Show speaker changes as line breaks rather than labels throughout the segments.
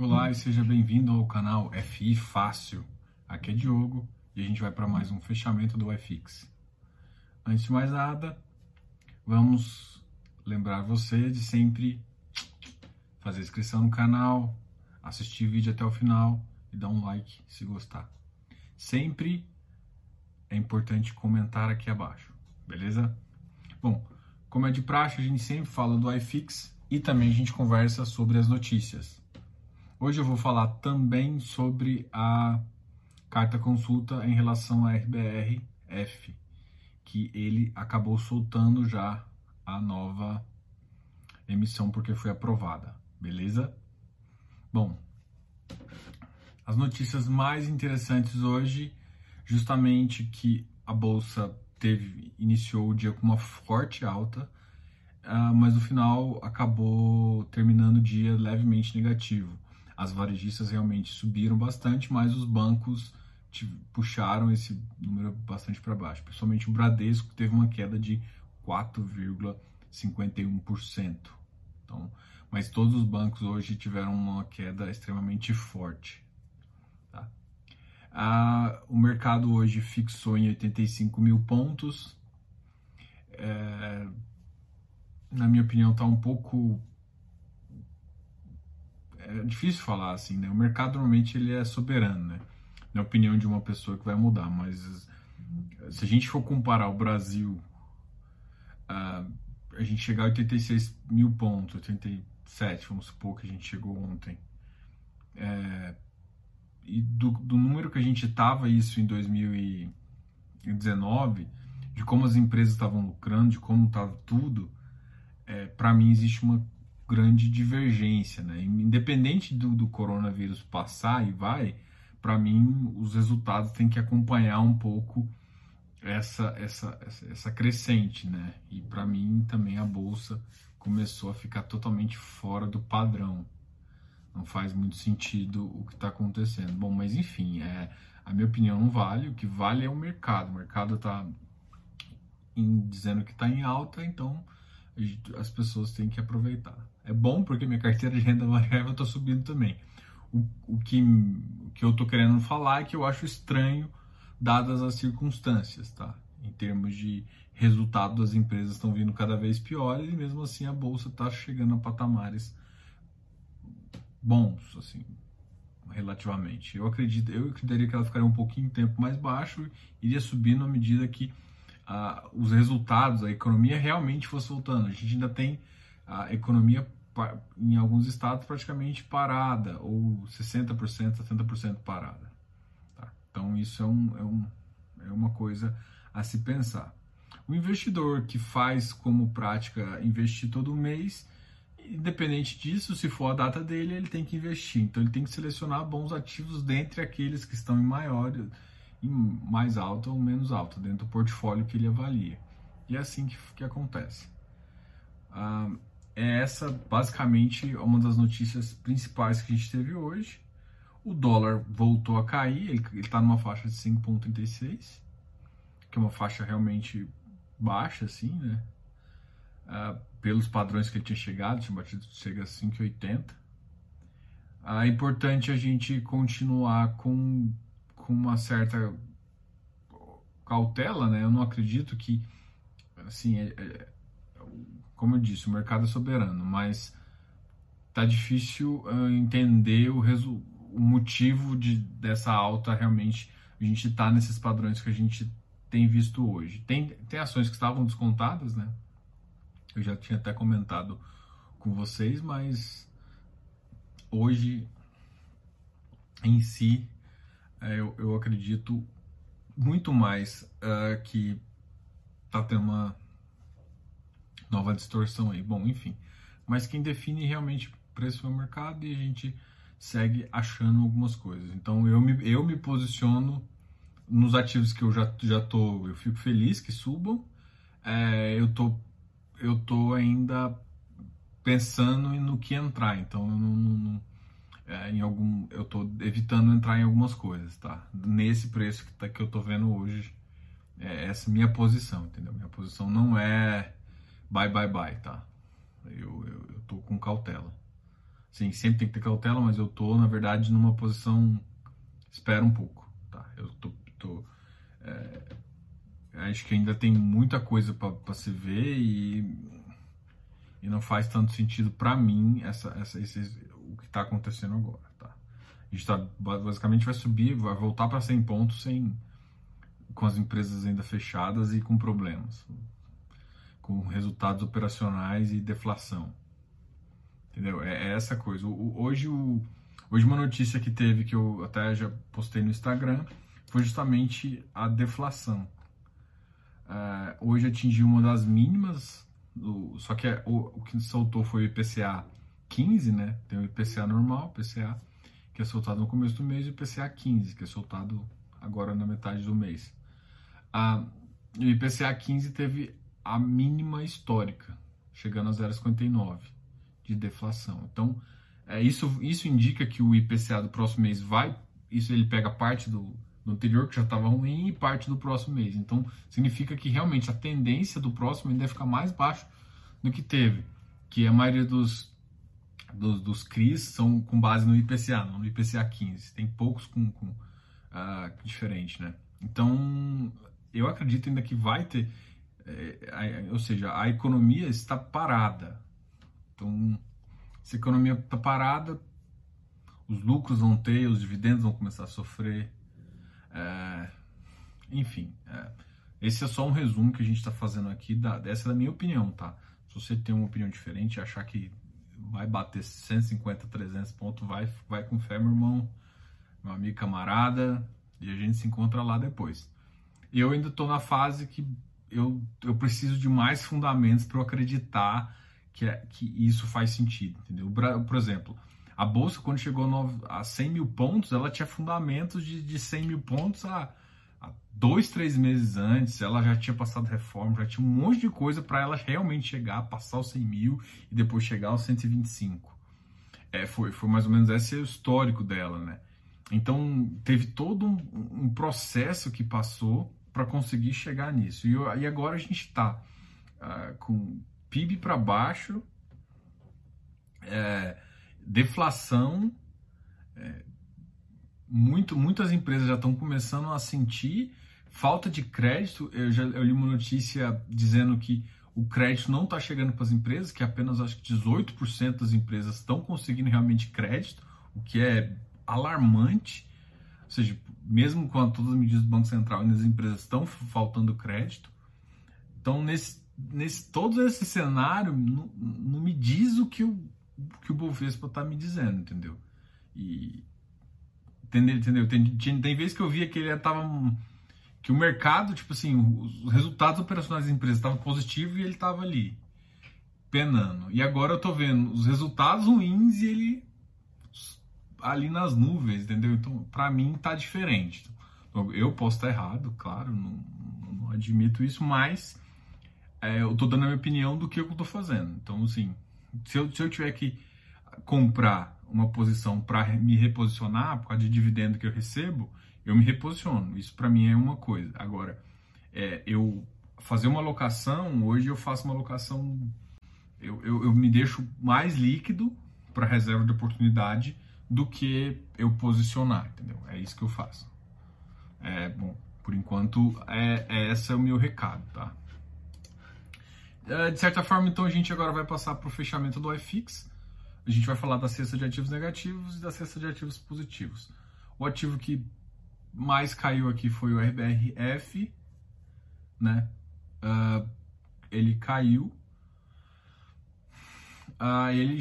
Olá e seja bem-vindo ao canal FI Fácil. Aqui é Diogo e a gente vai para mais um fechamento do FX. Antes de mais nada, vamos lembrar você de sempre fazer inscrição no canal, assistir o vídeo até o final e dar um like se gostar. Sempre é importante comentar aqui abaixo, beleza? Bom, como é de praxe, a gente sempre fala do iFix e também a gente conversa sobre as notícias. Hoje eu vou falar também sobre a carta consulta em relação à RBRF, que ele acabou soltando já a nova emissão porque foi aprovada, beleza? Bom, as notícias mais interessantes hoje, justamente que a bolsa teve iniciou o dia com uma forte alta, uh, mas no final acabou terminando o dia levemente negativo. As varejistas realmente subiram bastante, mas os bancos puxaram esse número bastante para baixo. Principalmente o Bradesco teve uma queda de 4,51%. Então, mas todos os bancos hoje tiveram uma queda extremamente forte. Ah, o mercado hoje fixou em 85 mil pontos. É, na minha opinião, está um pouco é difícil falar assim, né? O mercado normalmente ele é soberano, né? Na opinião de uma pessoa que vai mudar, mas se a gente for comparar o Brasil, uh, a gente chegar a 86 mil pontos, 87, vamos supor que a gente chegou ontem. É, e do, do número que a gente estava isso em 2019, de como as empresas estavam lucrando, de como estava tudo, é, para mim existe uma grande divergência, né? Independente do, do coronavírus passar e vai, para mim os resultados têm que acompanhar um pouco essa essa essa, crescente, né? E para mim também a bolsa começou a ficar totalmente fora do padrão não faz muito sentido o que está acontecendo. Bom, mas enfim, é, a minha opinião não vale, o que vale é o mercado. O mercado está dizendo que está em alta, então as pessoas têm que aproveitar. É bom porque minha carteira de renda variável está subindo também. O, o, que, o que eu estou querendo falar é que eu acho estranho, dadas as circunstâncias, tá? Em termos de resultado das empresas estão vindo cada vez piores e mesmo assim a bolsa está chegando a patamares bons, assim, relativamente. Eu acredito, eu acreditaria que ela ficaria um pouquinho tempo mais baixo, iria subindo à medida que uh, os resultados, a economia realmente fosse voltando. A gente ainda tem a economia em alguns estados praticamente parada, ou 60%, 70% parada. Tá? Então isso é, um, é, um, é uma coisa a se pensar. O investidor que faz como prática investir todo mês, independente disso, se for a data dele, ele tem que investir. Então ele tem que selecionar bons ativos dentre aqueles que estão em maior, em mais alta ou menos alta, dentro do portfólio que ele avalia. E é assim que, que acontece. Ah, é essa basicamente uma das notícias principais que a gente teve hoje. O dólar voltou a cair, ele está numa faixa de 5,36, que é uma faixa realmente baixa, assim, né? Uh, pelos padrões que ele tinha chegado, tinha batido, chega a 5,80. Uh, é importante a gente continuar com, com uma certa cautela, né? Eu não acredito que, assim, é, é, como eu disse, o mercado é soberano, mas tá difícil uh, entender o, o motivo de, dessa alta realmente a gente tá nesses padrões que a gente tem visto hoje. Tem, tem ações que estavam descontadas, né? Eu já tinha até comentado com vocês, mas hoje em si é, eu, eu acredito muito mais uh, que tá tendo uma nova distorção aí. Bom, enfim. Mas quem define realmente preço é o mercado e a gente segue achando algumas coisas. Então eu me, eu me posiciono nos ativos que eu já, já tô, eu fico feliz que subam. É, eu tô eu tô ainda pensando no que entrar, então não, não é, em algum, eu tô evitando entrar em algumas coisas, tá? Nesse preço que, tá, que eu tô vendo hoje, é essa minha posição, entendeu? Minha posição não é bye bye bye, tá? Eu, eu, eu tô com cautela. Sim, sempre tem que ter cautela, mas eu tô, na verdade, numa posição. Espera um pouco, tá? Eu tô. tô é, acho que ainda tem muita coisa para se ver e, e não faz tanto sentido para mim essa, essa, esse, o que está acontecendo agora, tá? A gente tá, basicamente vai subir, vai voltar para 100 pontos sem, com as empresas ainda fechadas e com problemas, com resultados operacionais e deflação. Entendeu? É, é essa coisa. O, hoje, o, hoje uma notícia que teve, que eu até já postei no Instagram, foi justamente a deflação. Uh, hoje atingiu uma das mínimas, do, só que é, o, o, que soltou foi o IPCA 15, né? Tem o IPCA normal, IPCA, que é soltado no começo do mês, e o IPCA 15, que é soltado agora na metade do mês. Uh, o IPCA 15 teve a mínima histórica, chegando a 0,59 de deflação. Então, é, isso, isso indica que o IPCA do próximo mês vai, isso ele pega parte do, do anterior que já estava ruim e parte do próximo mês. Então, significa que realmente a tendência do próximo ainda vai ficar mais baixo do que teve, que a maioria dos, dos, dos CRIs são com base no IPCA, não no IPCA 15. Tem poucos com, com uh, diferente, né? Então, eu acredito ainda que vai ter, é, ou seja, a economia está parada. Então, se a economia está parada, os lucros vão ter, os dividendos vão começar a sofrer. É, enfim, é, esse é só um resumo que a gente está fazendo aqui, da, dessa é a minha opinião, tá? Se você tem uma opinião diferente e achar que vai bater 150, 300 pontos, vai, vai com fé, meu irmão, meu amigo camarada, e a gente se encontra lá depois. Eu ainda estou na fase que eu, eu preciso de mais fundamentos para eu acreditar que, é, que isso faz sentido, entendeu? Por exemplo, a bolsa, quando chegou a 100 mil pontos, ela tinha fundamentos de, de 100 mil pontos há, há dois, três meses antes. Ela já tinha passado reforma, já tinha um monte de coisa para ela realmente chegar, passar os 100 mil e depois chegar aos 125. É, foi, foi mais ou menos esse é o histórico dela, né? Então, teve todo um, um processo que passou para conseguir chegar nisso. E, e, agora a gente está uh, ah, com PIB para baixo, é, deflação, é, muito, muitas empresas já estão começando a sentir falta de crédito. Eu já eu li uma notícia dizendo que o crédito não está chegando para as empresas, que apenas acho que 18% das empresas estão conseguindo realmente crédito, o que é alarmante. Ou seja, mesmo com todas as medidas do Banco Central, as empresas estão faltando crédito. Então, nesse, nesse todo esse cenário, não, não me diz o que o, que o Bovespa está me dizendo, entendeu? E entendeu? entendeu? Tem, tem, tem vezes que eu via que ele estava que o mercado, tipo assim, os resultados operacionais das empresas estavam positivos e ele estava ali penando. E agora eu tô vendo os resultados ruins e ele ali nas nuvens, entendeu? Então, para mim tá diferente. Então, eu posso estar errado, claro, não, não admito isso, mas é, eu tô dando a minha opinião do que eu tô fazendo. Então, assim, se eu, se eu tiver que comprar uma posição para me reposicionar por causa de dividendo que eu recebo, eu me reposiciono. Isso para mim é uma coisa. Agora, é, eu fazer uma alocação, hoje eu faço uma alocação, eu, eu, eu me deixo mais líquido para reserva de oportunidade do que eu posicionar, entendeu? É isso que eu faço. É, bom, por enquanto, é, é esse é o meu recado, tá? É, de certa forma, então, a gente agora vai passar para o fechamento do iFix. A gente vai falar da cesta de ativos negativos e da cesta de ativos positivos. O ativo que mais caiu aqui foi o RBRF, né? Uh, ele caiu ah, ele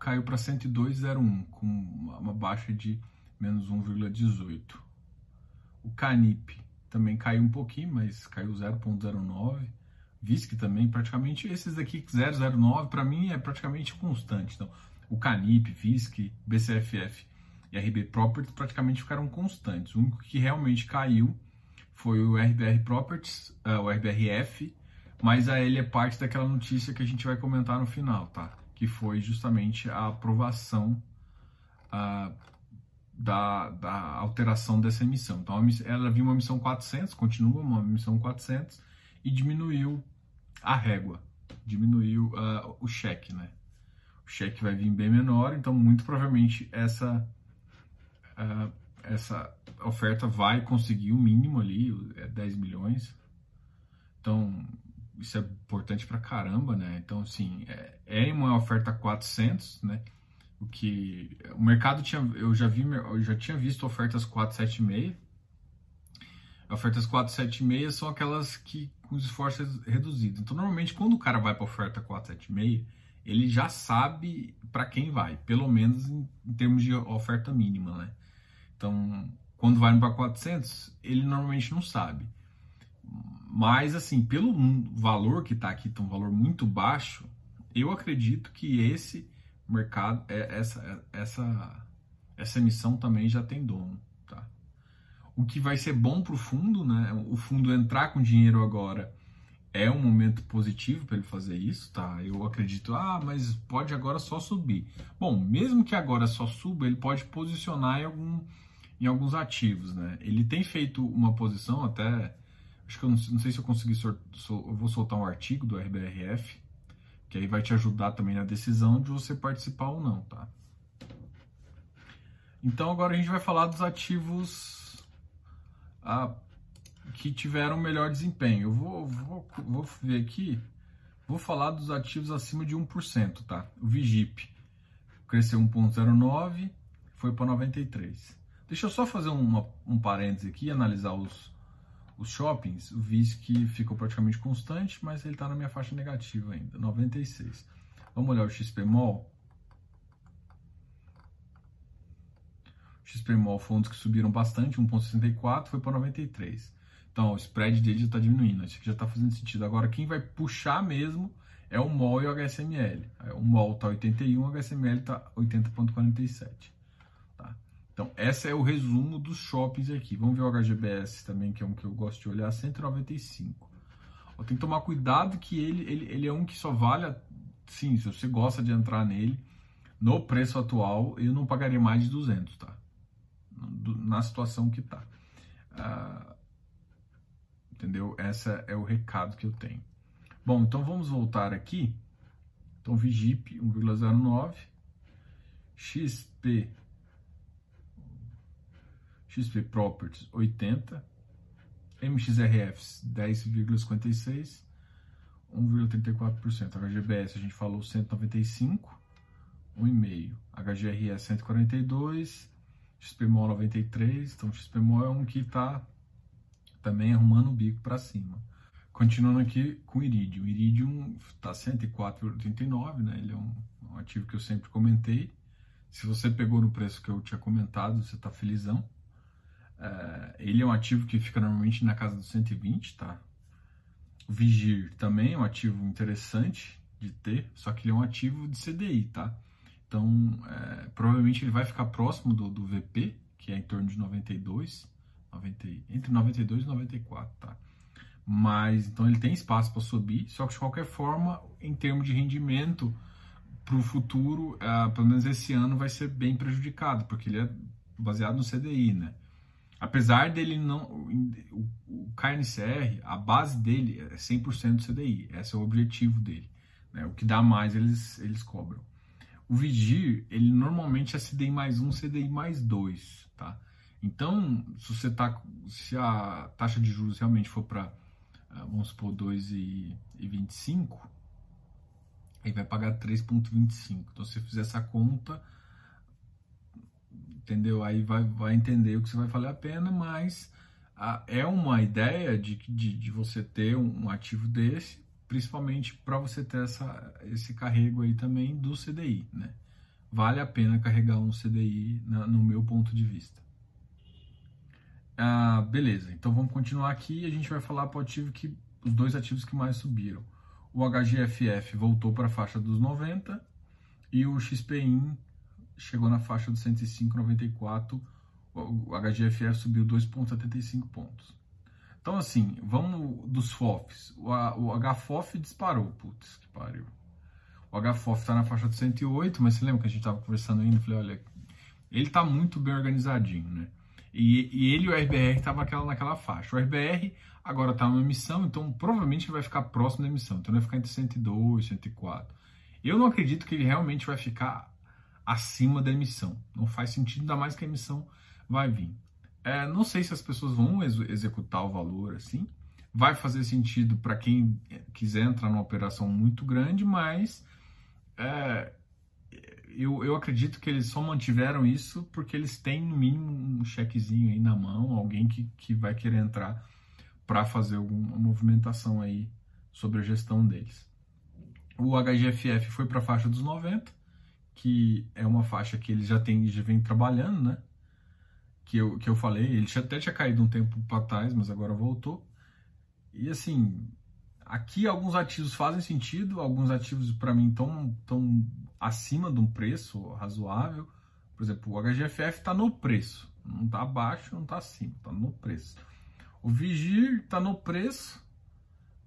caiu para 102,01, com uma baixa de menos 1,18. O Canip também caiu um pouquinho, mas caiu 0,09. VISC também, praticamente, esses daqui 0,09 para mim é praticamente constante. Então, o Canip, VISC, BCFF e RB Properties praticamente ficaram constantes. O único que realmente caiu foi o RBR Properties, uh, o RBRF, mas a ele é parte daquela notícia que a gente vai comentar no final, tá? Que foi justamente a aprovação uh, da, da, alteração dessa emissão. Então, ela havia uma emissão 400, continua uma emissão 400, e diminuiu a régua, diminuiu uh, o cheque, né? O cheque vai vir bem menor, então muito provavelmente essa, uh, essa oferta vai conseguir o mínimo ali, é 10 milhões. Então, isso é importante pra caramba, né? Então, assim, é, é uma oferta 400, né? O que o mercado tinha, eu já vi, eu já tinha visto ofertas 476. Ofertas 476 são aquelas que com os esforços reduzidos. Então, normalmente, quando o cara vai para oferta 476, ele já sabe para quem vai, pelo menos em, em, termos de oferta mínima, né? Então, quando vai para 400, ele normalmente não sabe. Mas, assim, pelo valor que está aqui, tá um valor muito baixo, eu acredito que esse mercado, é, essa, essa, essa emissão também já tem dono, tá? O que vai ser bom para o fundo, né? O fundo entrar com dinheiro agora é um momento positivo para ele fazer isso, tá? Eu acredito, ah, mas pode agora só subir. Bom, mesmo que agora só suba, ele pode posicionar em, algum, em alguns ativos, né? Ele tem feito uma posição até, acho que eu não, não sei se eu consegui, sol, sol, eu vou soltar um artigo do RBRF, que aí vai te ajudar também na decisão de você participar ou não, tá? Então agora a gente vai falar dos ativos ah, que tiveram melhor desempenho. Eu vou, vou, vou ver aqui, vou falar dos ativos acima de 1%, tá? O Vigip cresceu 1,09, foi para 93. Deixa eu só fazer uma, um parêntese aqui, analisar os, os shoppings, o que ficou praticamente constante, mas ele está na minha faixa negativa ainda, 96. Vamos olhar o XP Mall. O XP Mall foi um dos que subiram bastante, 1,64, foi para 93. Então, o spread dele já está diminuindo, acho que já está fazendo sentido. Agora, quem vai puxar mesmo é o MOL e o HSML. O MOL está 81, o HSML está 80,47. Então, esse é o resumo dos shoppings aqui. Vamos ver o HGBS também, que é um que eu gosto de olhar, 195. Ó, tem que tomar cuidado que ele, ele, ele é um que só vale, sim, se você gosta de entrar nele, no preço atual, eu não pagaria mais de 200, tá? Na situação que tá. Ah, entendeu? Esse é o recado que eu tenho. Bom, então vamos voltar aqui. Então, Vigip 1,09, XP XP Properties 80, MXRFs 10,56, 1,34%. HGBS a gente falou 195, 1,5%. HGRS 142, XPMOL 93, então XPMOL é um que está também arrumando o bico para cima. Continuando aqui com o Iridium. O Iridium está 104,89, né? Ele é um, um ativo que eu sempre comentei. Se você pegou no preço que eu tinha comentado, você está felizão. É, ele é um ativo que fica normalmente na casa dos 120, tá? Vigir também é um ativo interessante de ter, só que ele é um ativo de CDI, tá? Então, é, provavelmente ele vai ficar próximo do, do VP, que é em torno de 92, 90, entre 92 e 94, tá? Mas, então ele tem espaço para subir, só que de qualquer forma, em termos de rendimento, para o futuro, é, pelo menos esse ano, vai ser bem prejudicado, porque ele é baseado no CDI, né? Apesar dele não. O, o KNCR, a base dele é 100% do CDI. Esse é o objetivo dele. Né? O que dá mais, eles, eles cobram. O Vigir, ele normalmente é CDI mais um, CDI mais dois. Tá? Então, se você tá. Se a taxa de juros realmente for para, ah, vamos supor, 2,25, aí vai pagar 3,25. Então, se você fizer essa conta entendeu? Aí vai, vai entender o que você vai valer a pena, mas a, é uma ideia de, de, de você ter um, ativo desse, principalmente para você ter essa, esse carrego aí também do CDI, né? Vale a pena carregar um CDI na, no meu ponto de vista. Ah, beleza, então vamos continuar aqui e a gente vai falar para o ativo que os dois ativos que mais subiram. O HGFF voltou para a faixa dos 90 e o XPIN chegou na faixa dos 105,94, o HGFF subiu 2,75 pontos. Então, assim, vamos dos FOFs. O, HFOF disparou, putz, que pariu. O HFOF está na faixa de 108, mas você lembra que a gente estava conversando ainda? Eu falei, olha, ele está muito bem organizadinho, né? E, e ele e o RBR estavam naquela, faixa. O RBR agora está numa emissão, então provavelmente vai ficar próximo da emissão. Então ele vai ficar entre 102 e 104. Eu não acredito que ele realmente vai ficar acima da emissão. Não faz sentido, ainda mais que a emissão vai vir. É, não sei se as pessoas vão ex executar o valor assim. Vai fazer sentido para quem quiser entrar numa operação muito grande, mas é, eu, eu acredito que eles só mantiveram isso porque eles têm, no mínimo, um chequezinho aí na mão, alguém que, que vai querer entrar para fazer alguma movimentação aí sobre a gestão deles. O HGFF foi para a faixa dos 90, que é uma faixa que eles já têm, já vem trabalhando, né? Que eu, que eu falei, ele até tinha caído um tempo para trás, mas agora voltou. E assim, aqui alguns ativos fazem sentido, alguns ativos para mim estão tão acima de um preço razoável. Por exemplo, o HGFF está no preço, não está abaixo, não está acima, está no preço. O Vigir está no preço.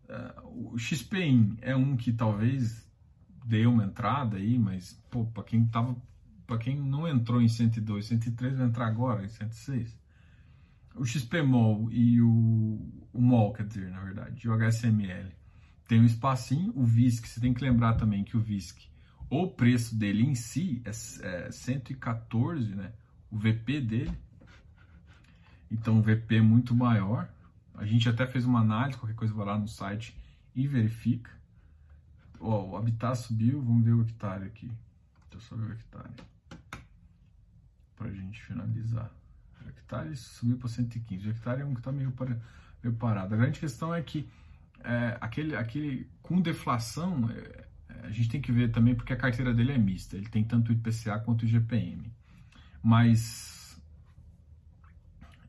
Uh, o XPIN é um que talvez dê uma entrada aí, mas pô, para quem tava, para quem não entrou em 102, 103 vai entrar agora em 106. O XPMOL e o, o MOL, quer dizer, na verdade, e o HSML tem um espacinho, o VISC, você tem que lembrar também que o VISC, o preço dele em si é, é 114, né? O VP dele então, o VP é muito maior. A gente até fez uma análise, qualquer coisa vai lá no site e verifica. Ó, o habitat subiu, vamos ver o hectare aqui. Deixa eu só ver o hectare. Pra gente finalizar. O hectare subiu para 115. O hectare é um que está meio, parado. A grande questão é que é, aquele, aquele com deflação, é, a gente tem que ver também porque a carteira dele é mista. Ele tem tanto o IPCA quanto o IGPM. Mas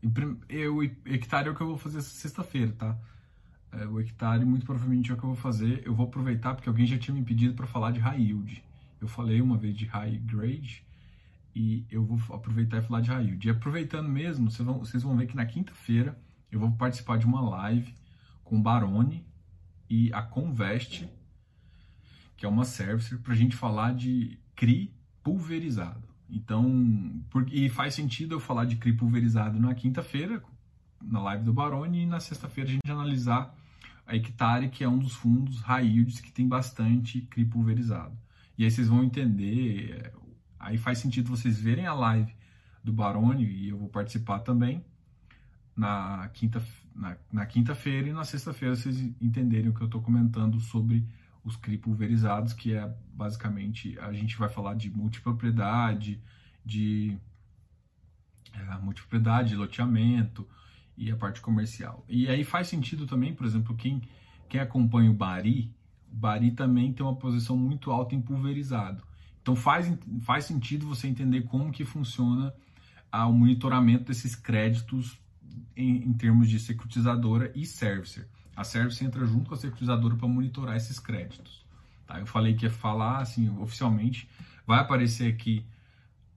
o hectare é o que eu vou fazer sexta-feira, tá? É, o hectare muito provavelmente é o que eu vou fazer. Eu vou aproveitar porque alguém já tinha me pedido para falar de high yield. Eu falei uma vez de high grade e eu vou aproveitar e falar de high yield. E aproveitando mesmo, vocês vão, vocês vão ver que na quinta-feira eu vou participar de uma live com o Barone e a Convest, que é uma service, para a gente falar de CRI pulverizado. Então, por, e faz sentido eu falar de CRI pulverizado na quinta-feira, na live do Baroni, e na sexta-feira a gente analisar a Hectare, que é um dos fundos high que tem bastante CRI pulverizado. E aí vocês vão entender, aí faz sentido vocês verem a live do Baroni, e eu vou participar também, na quinta na, na quinta-feira e na sexta-feira vocês entenderem o que eu estou comentando sobre os CRI pulverizados, que é basicamente a gente vai falar de multipropriedade, de é, multipropriedade, de loteamento e a parte comercial. E aí faz sentido também, por exemplo, quem, quem acompanha o Bari, o Bari também tem uma posição muito alta em pulverizado. Então faz, faz sentido você entender como que funciona ah, o monitoramento desses créditos em, em termos de securitizadora e servicer. A Service entra junto com a securitizadora para monitorar esses créditos. Tá? Eu falei que ia falar assim oficialmente. Vai aparecer aqui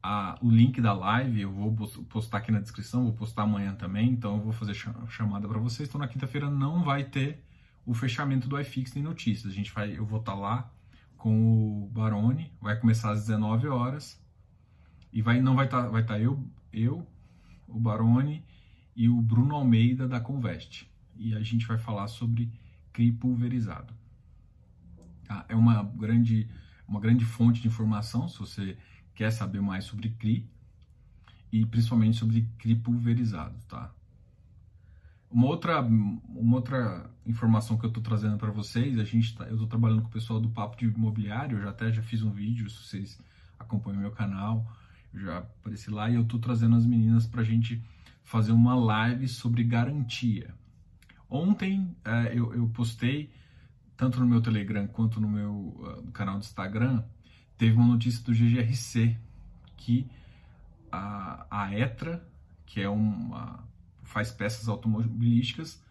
a, o link da live. Eu vou postar aqui na descrição. Vou postar amanhã também. Então eu vou fazer chamada para vocês. Então na quinta-feira não vai ter o fechamento do iFix nem notícias. A gente vai, eu vou estar tá lá com o Barone. Vai começar às 19 horas e vai não vai estar tá, vai estar tá eu eu o Barone e o Bruno Almeida da Convest e a gente vai falar sobre CRI pulverizado. Tá? É uma grande, uma grande fonte de informação se você quer saber mais sobre CRI e principalmente sobre CRI pulverizado. Tá? Uma outra, uma outra informação que eu estou trazendo para vocês, a gente tá, eu estou trabalhando com o pessoal do Papo de Imobiliário, eu já até já fiz um vídeo, se vocês acompanham meu canal, já apareci lá e eu estou trazendo as meninas para a gente fazer uma live sobre garantia. Ontem uh, eu, eu, postei, tanto no meu Telegram quanto no meu uh, canal do Instagram, teve uma notícia do GGRC que a, a ETRA, que é uma faz peças automobilísticas,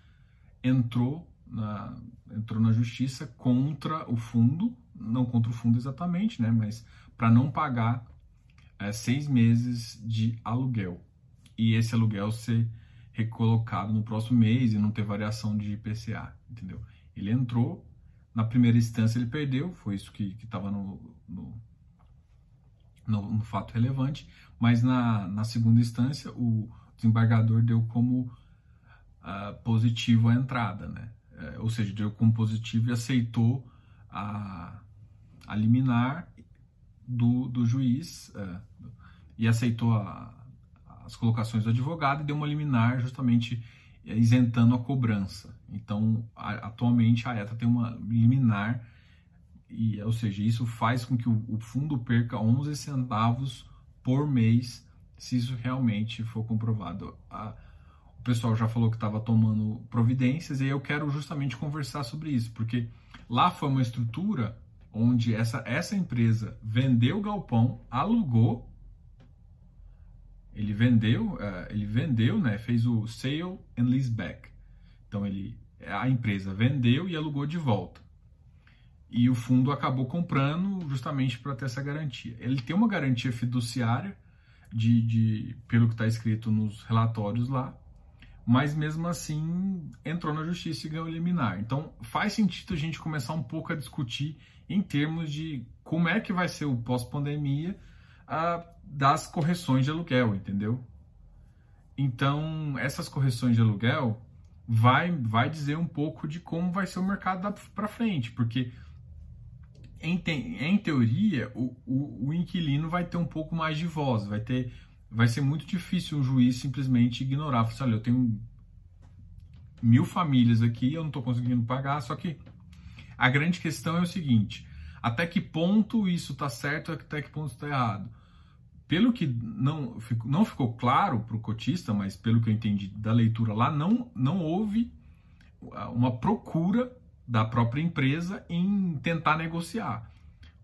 entrou na, entrou na justiça contra o fundo, não contra o fundo exatamente, né, mas para não pagar é, seis meses de aluguel. E esse aluguel ser recolocado no próximo mês e não ter variação de IPCA, entendeu? Ele entrou, na primeira instância ele perdeu, foi isso que estava no no, no, no, fato relevante, mas na, na segunda instância o desembargador deu como uh, positivo a entrada, né? É, ou seja, deu como positivo e aceitou a, a liminar do, do juiz é, e aceitou a, as colocações do advogado e deu uma liminar justamente isentando a cobrança. Então, atualmente a ETA tem uma liminar, e, ou seja, isso faz com que o, fundo perca 11 centavos por mês, se isso realmente for comprovado. O pessoal já falou que estava tomando providências, e eu quero justamente conversar sobre isso, porque lá foi uma estrutura onde essa, essa empresa vendeu o galpão, alugou ele vendeu, uh, ele vendeu, né, fez o sale and leaseback. Então ele, a empresa vendeu e alugou de volta. E o fundo acabou comprando justamente para ter essa garantia. Ele tem uma garantia fiduciária de, de pelo que está escrito nos relatórios lá, mas mesmo assim entrou na justiça e ganhou liminar. Então faz sentido a gente começar um pouco a discutir em termos de como é que vai ser o pós-pandemia das correções de aluguel, entendeu? Então, essas correções de aluguel vai, vai dizer um pouco de como vai ser o mercado para frente, porque em, em teoria o, o, o, inquilino vai ter um pouco mais de voz, vai ter, vai ser muito difícil um juiz simplesmente ignorar, falar assim, olha, eu tenho mil famílias aqui, eu não estou conseguindo pagar, só que a grande questão é o seguinte, até que ponto isso está certo, até que ponto está errado pelo que não, não ficou claro para o cotista, mas pelo que eu entendi da leitura lá, não, não houve uma procura da própria empresa em tentar negociar.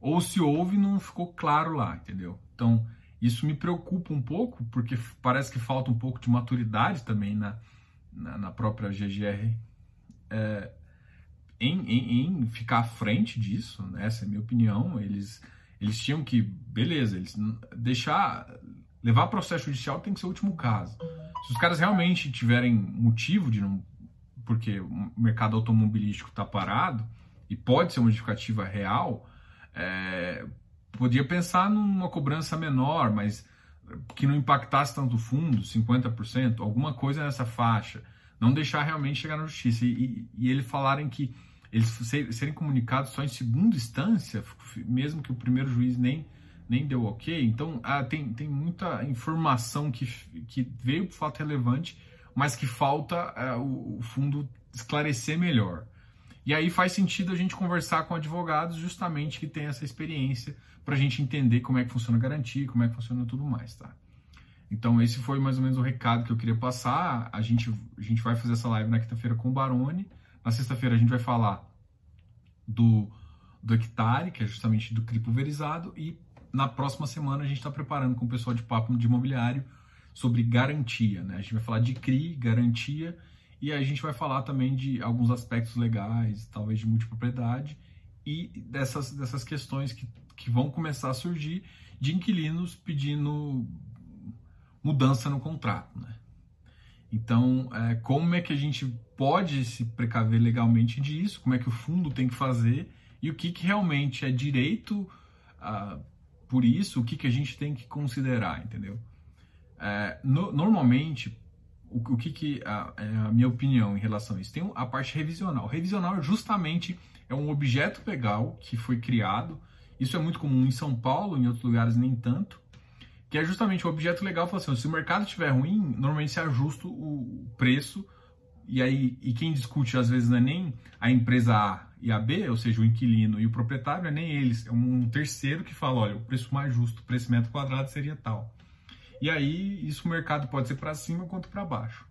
Ou se houve, não ficou claro lá, entendeu? Então, isso me preocupa um pouco, porque parece que falta um pouco de maturidade também na, na, na própria GGR é, em, em, em, ficar à frente disso, né? essa é a minha opinião. Eles eles tinham que, beleza, eles deixar levar processo judicial tem que ser o último caso. Se os caras realmente tiverem motivo de não, porque o mercado automobilístico está parado e pode ser uma justificativa real, é, podia pensar numa cobrança menor, mas que não impactasse tanto o fundo, 50%, alguma coisa nessa faixa. Não deixar realmente chegar na justiça. E, e, e eles falarem que eles serem comunicados só em segunda instância, mesmo que o primeiro juiz nem, nem deu ok. Então, ah, tem, tem muita informação que, que veio por fato relevante, mas que falta ah, o, o fundo esclarecer melhor. E aí faz sentido a gente conversar com advogados justamente que tem essa experiência para a gente entender como é que funciona a garantia, como é que funciona tudo mais, tá? Então esse foi mais ou menos o recado que eu queria passar. A gente, a gente vai fazer essa live na quinta-feira com o Barone. Na sexta-feira a gente vai falar do, do hectare, que é justamente do CRI pulverizado, e na próxima semana a gente está preparando com o pessoal de papo de imobiliário sobre garantia. Né? A gente vai falar de CRI, garantia, e a gente vai falar também de alguns aspectos legais, talvez de multipropriedade, e dessas, dessas questões que, que vão começar a surgir de inquilinos pedindo mudança no contrato. Né? Então, é, como é que a gente pode se precaver legalmente disso? Como é que o fundo tem que fazer? E o que, que realmente é direito uh, por isso? O que, que a gente tem que considerar, entendeu? É, no, normalmente, o, o, que, que a, é a minha opinião em relação a isso? Tem a parte revisional. Revisional justamente é um objeto legal que foi criado. Isso é muito comum em São Paulo, em outros lugares nem tanto que é justamente o objeto legal, fala assim, se o mercado estiver ruim, normalmente se ajusta o preço, e aí e quem discute às vezes não é nem a empresa A e a B, ou seja, o inquilino e o proprietário, não é nem eles, é um terceiro que fala, olha, o preço mais justo por esse metro quadrado seria tal. E aí isso o mercado pode ser para cima quanto para baixo.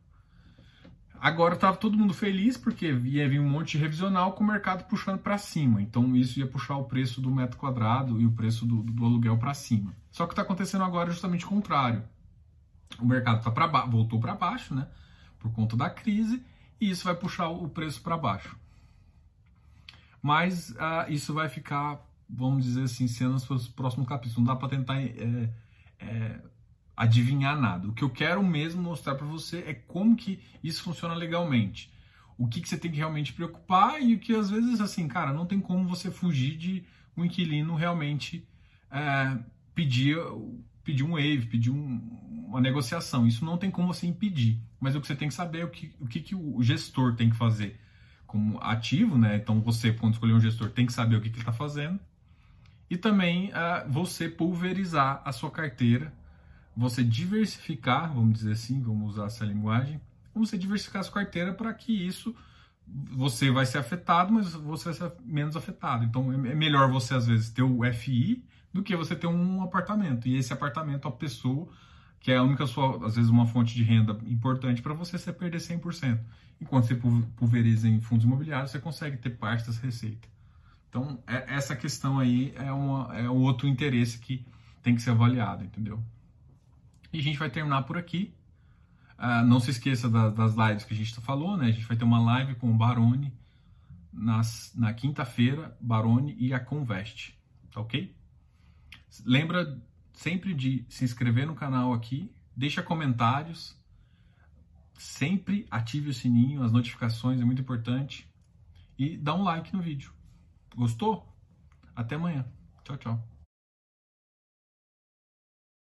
Agora estava todo mundo feliz porque ia vir um monte de revisional com o mercado puxando para cima. Então isso ia puxar o preço do metro quadrado e o preço do, do aluguel para cima. Só que está acontecendo agora justamente o contrário. O mercado tá pra voltou para baixo, né? Por conta da crise, e isso vai puxar o preço para baixo. Mas uh, isso vai ficar, vamos dizer assim, sendo os próximos capítulos. Não dá para tentar é, é, adivinhar nada. O que eu quero mesmo mostrar para você é como que isso funciona legalmente. O que, que você tem que realmente preocupar e o que às vezes, assim, cara, não tem como você fugir de um inquilino realmente é, pedir, pedir um waive, pedir um, uma negociação. Isso não tem como você impedir. Mas o que você tem que saber é o que, o que, que o gestor tem que fazer como ativo, né? Então você, quando escolher um gestor, tem que saber o que, que ele está fazendo E também uh, você pulverizar a sua carteira, você diversificar, vamos dizer assim, vamos usar essa linguagem, você diversificar a sua carteira para que isso você vai ser afetado, mas você vai ser menos afetado. Então é, é melhor você às vezes ter o FI do que você ter um apartamento. E esse apartamento, a pessoa, que é a única sua, às vezes uma fonte de renda importante para você, você perder 100%. Enquanto você pulveriza em fundos imobiliários, você consegue ter parte das receitas. Então, é, essa questão aí é, uma, é outro interesse que tem que ser avaliado, entendeu? E a gente vai terminar por aqui. Uh, não se esqueça da, das lives que a gente falou, né? A gente vai ter uma live com o Barone nas, na quinta-feira, Barone e a Convest, tá ok? Lembra sempre de se inscrever no canal aqui, deixa comentários, sempre ative o sininho, as notificações é muito importante e dá um like no vídeo. Gostou? Até amanhã. Tchau, tchau.